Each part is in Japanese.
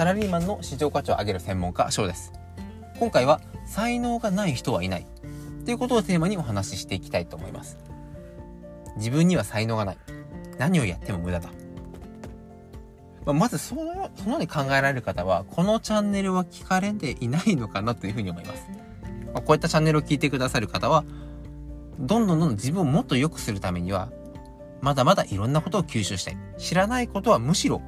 サラリーマンの市場価値を上げる専門家翔です。今回は才能がない人はいない。ということをテーマにお話ししていきたいと思います。自分には才能がない。何をやっても無駄だ。まあ、まずその、そのように考えられる方は、このチャンネルは聞かれていないのかなというふうに思います。まあ、こういったチャンネルを聞いてくださる方は、どんどんどんどん自分をもっと良くするためには、まだまだいろんなことを吸収したい。知らないことはむしろ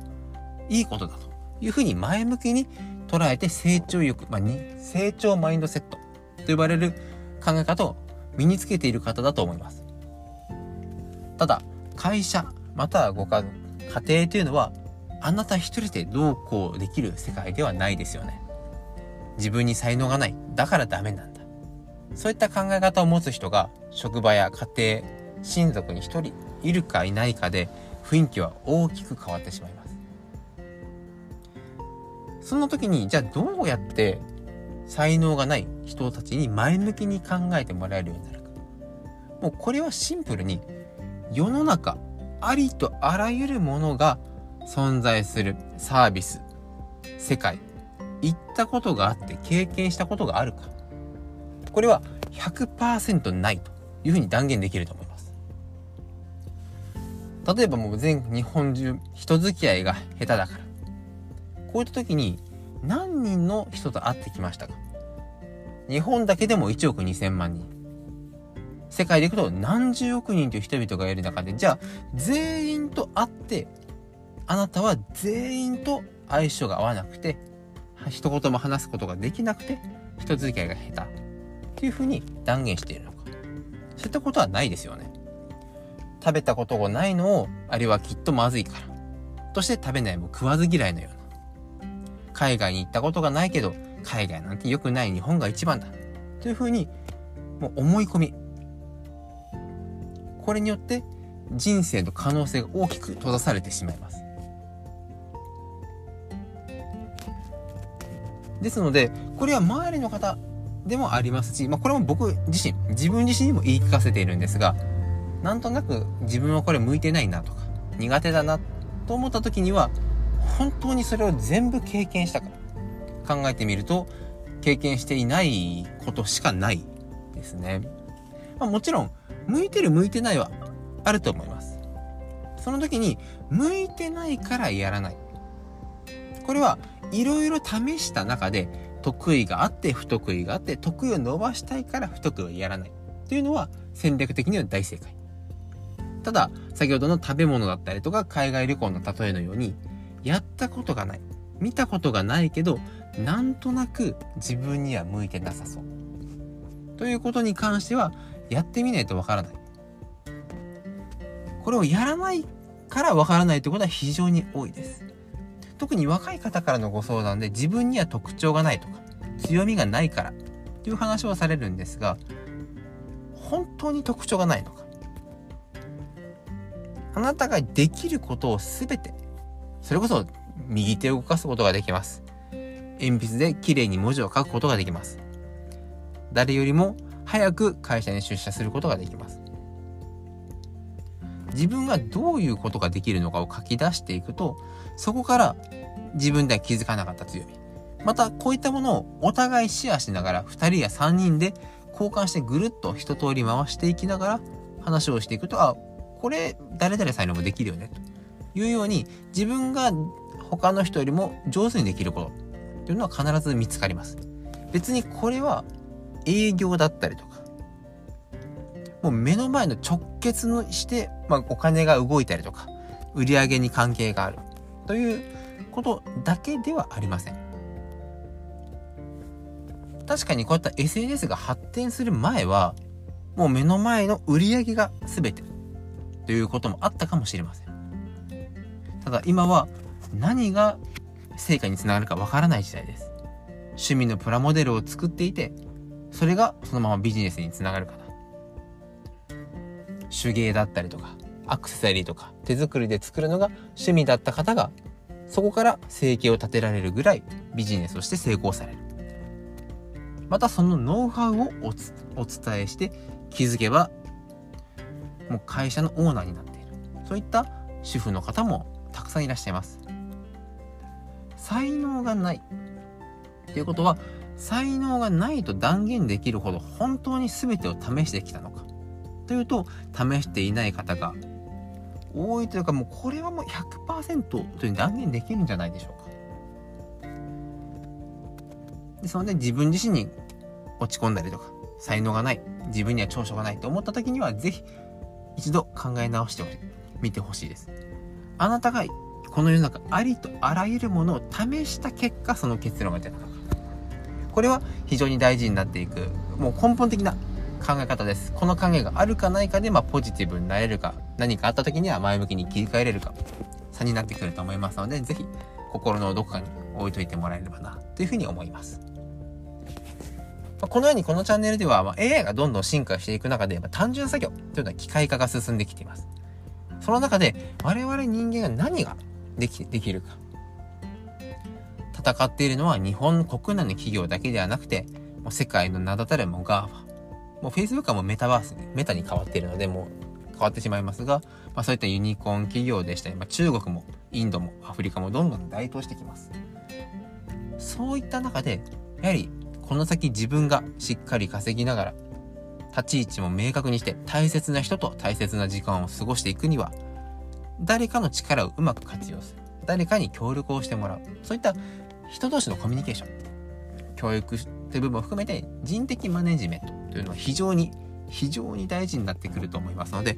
いいことだと。いうふうに前向きに捉えて成長欲、まあ、に成長マインドセットと呼ばれる考え方を身につけている方だと思います。ただ、会社、またはご家、家庭というのは、あなた一人でどうこうできる世界ではないですよね。自分に才能がない。だからダメなんだ。そういった考え方を持つ人が職場や家庭、親族に一人いるかいないかで雰囲気は大きく変わってしまいます。その時にじゃあどうやって才能がない人たちに前向きに考えてもらえるようになるか。もうこれはシンプルに世の中ありとあらゆるものが存在するサービス、世界、行ったことがあって経験したことがあるか。これは100%ないというふうに断言できると思います。例えばもう全日本中人付き合いが下手だから。こういった時に何人の人と会ってきましたか？日本だけでも1億2000万人。世界で行くと何十億人という人々がいる中で、じゃあ全員と会って、あなたは全員と相性が合わなくて、一言も話すことができなくて、人付き合いが下手。っていうふうに断言しているのか。そういったことはないですよね。食べたことがないのを、あれはきっとまずいから。として食べないも食わず嫌いのような。海外に行ったことがないけど、海外なんて良くない日本が一番だ。というふうに、もう思い込み。これによって人生の可能性が大きく閉ざされてしまいます。ですので、これは周りの方でもありますし、まあ、これも僕自身、自分自身にも言い聞かせているんですが、なんとなく自分はこれ向いてないなとか、苦手だなと思った時には、本当にそれを全部経験したから考えてみると、経験していないことしかないですね。まあ、もちろん、向いてる向いてないはあると思います。その時に、向いてないからやらない。これはいろいろ試した中で、得意があって不得意があって得意を伸ばしたいから不得意をやらないっていうのは戦略的には大正解。ただ、先ほどの食べ物だったりとか海外旅行の例えのように、やったことがない。見たことがないけど、なんとなく自分には向いてなさそう。ということに関しては、やってみないとわからない。これをやらないからわからないということは非常に多いです。特に若い方からのご相談で自分には特徴がないとか強みがないからという話をされるんですが本当に特徴がないのかあなたができることを全てそれこそ右手を動かすことができます。鉛筆で綺麗に文字を書くことができます。誰よりも早く会社に出社することができます。自分がどういうことができるのかを書き出していくと、そこから自分では気づかなかった強み。また、こういったものをお互いシェアしながら、2人や3人で交換してぐるっと一通り回していきながら話をしていくと、あ、これ、誰々才能もできるよね、というように、自分が他の人よりも上手にできることというのは必ず見つかります。別にこれは営業だったりとか、もう目の前の直結のして、まあ、お金が動いたりとか、売り上げに関係があるということだけではありません。確かにこういった SNS が発展する前は、もう目の前の売り上げが全てということもあったかもしれません。ただ今は何が成果につながるかわからない時代です。趣味のプラモデルを作っていて、それがそのままビジネスにつながるかな手芸だったりとか、アクセサリーとか手作りで作るのが趣味だった方が、そこから生計を立てられるぐらいビジネスとして成功される。またそのノウハウをお伝えして気づけば、もう会社のオーナーになっている。そういった主婦の方もたくさんいらっしゃいます。才能がない。ということは、才能がないと断言できるほど本当に全てを試してきたのか。というと、試していない方が多いというか、もうこれはもう100%というふうに断言できるんじゃないでしょうか。ですので、自分自身に落ち込んだりとか、才能がない、自分には長所がないと思った時には、ぜひ一度考え直してみてほしいです。あなたがこの世の中ありとあらゆるものを試した結果その結論が出たか。これは非常に大事になっていく。もう根本的な考え方です。この考えがあるかないかで、まあ、ポジティブになれるか何かあった時には前向きに切り替えれるか差になってくると思いますので是非心のどこかに置いといてもらえればなというふうに思います。このようにこのチャンネルでは、ま AI がどんどん進化していく中で、ま単純作業というのは機械化が進んできています。その中で我々人間が何ができできるか。戦っているのは日本国内の企業だけではなくて、もう世界の名だたるもう GAFA。もう Facebook はもうメタバースに、メタに変わっているので、もう変わってしまいますが、まあそういったユニコーン企業でしたり、まあ中国もインドもアフリカもどんどん台頭してきます。そういった中で、やはりこの先自分がしっかり稼ぎながら、立ち位置も明確にして大切な人と大切な時間を過ごしていくには、誰かの力をうまく活用する。誰かに協力をしてもらう。そういった人同士のコミュニケーション。教育という部分を含めて人的マネジメントというのは非常に、非常に大事になってくると思いますので、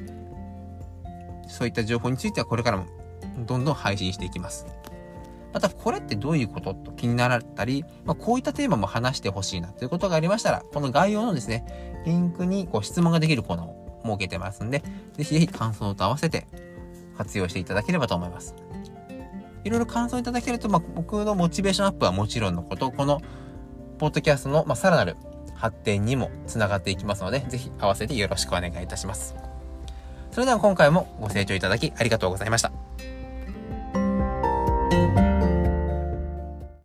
そういった情報についてはこれからもどんどん配信していきます。また、これってどういうことと気になられたり、まあ、こういったテーマも話してほしいなということがありましたら、この概要のですね、リンクにこう質問ができるコーナーを設けてますんで、ぜひぜひ感想と合わせて活用していただければと思います。いろいろ感想いただけると、まあ、僕のモチベーションアップはもちろんのこと、このポッドキャストの、まあ、さらなる発展にもつながっていきますので、ぜひ合わせてよろしくお願いいたします。それでは今回もご清聴いただきありがとうございました。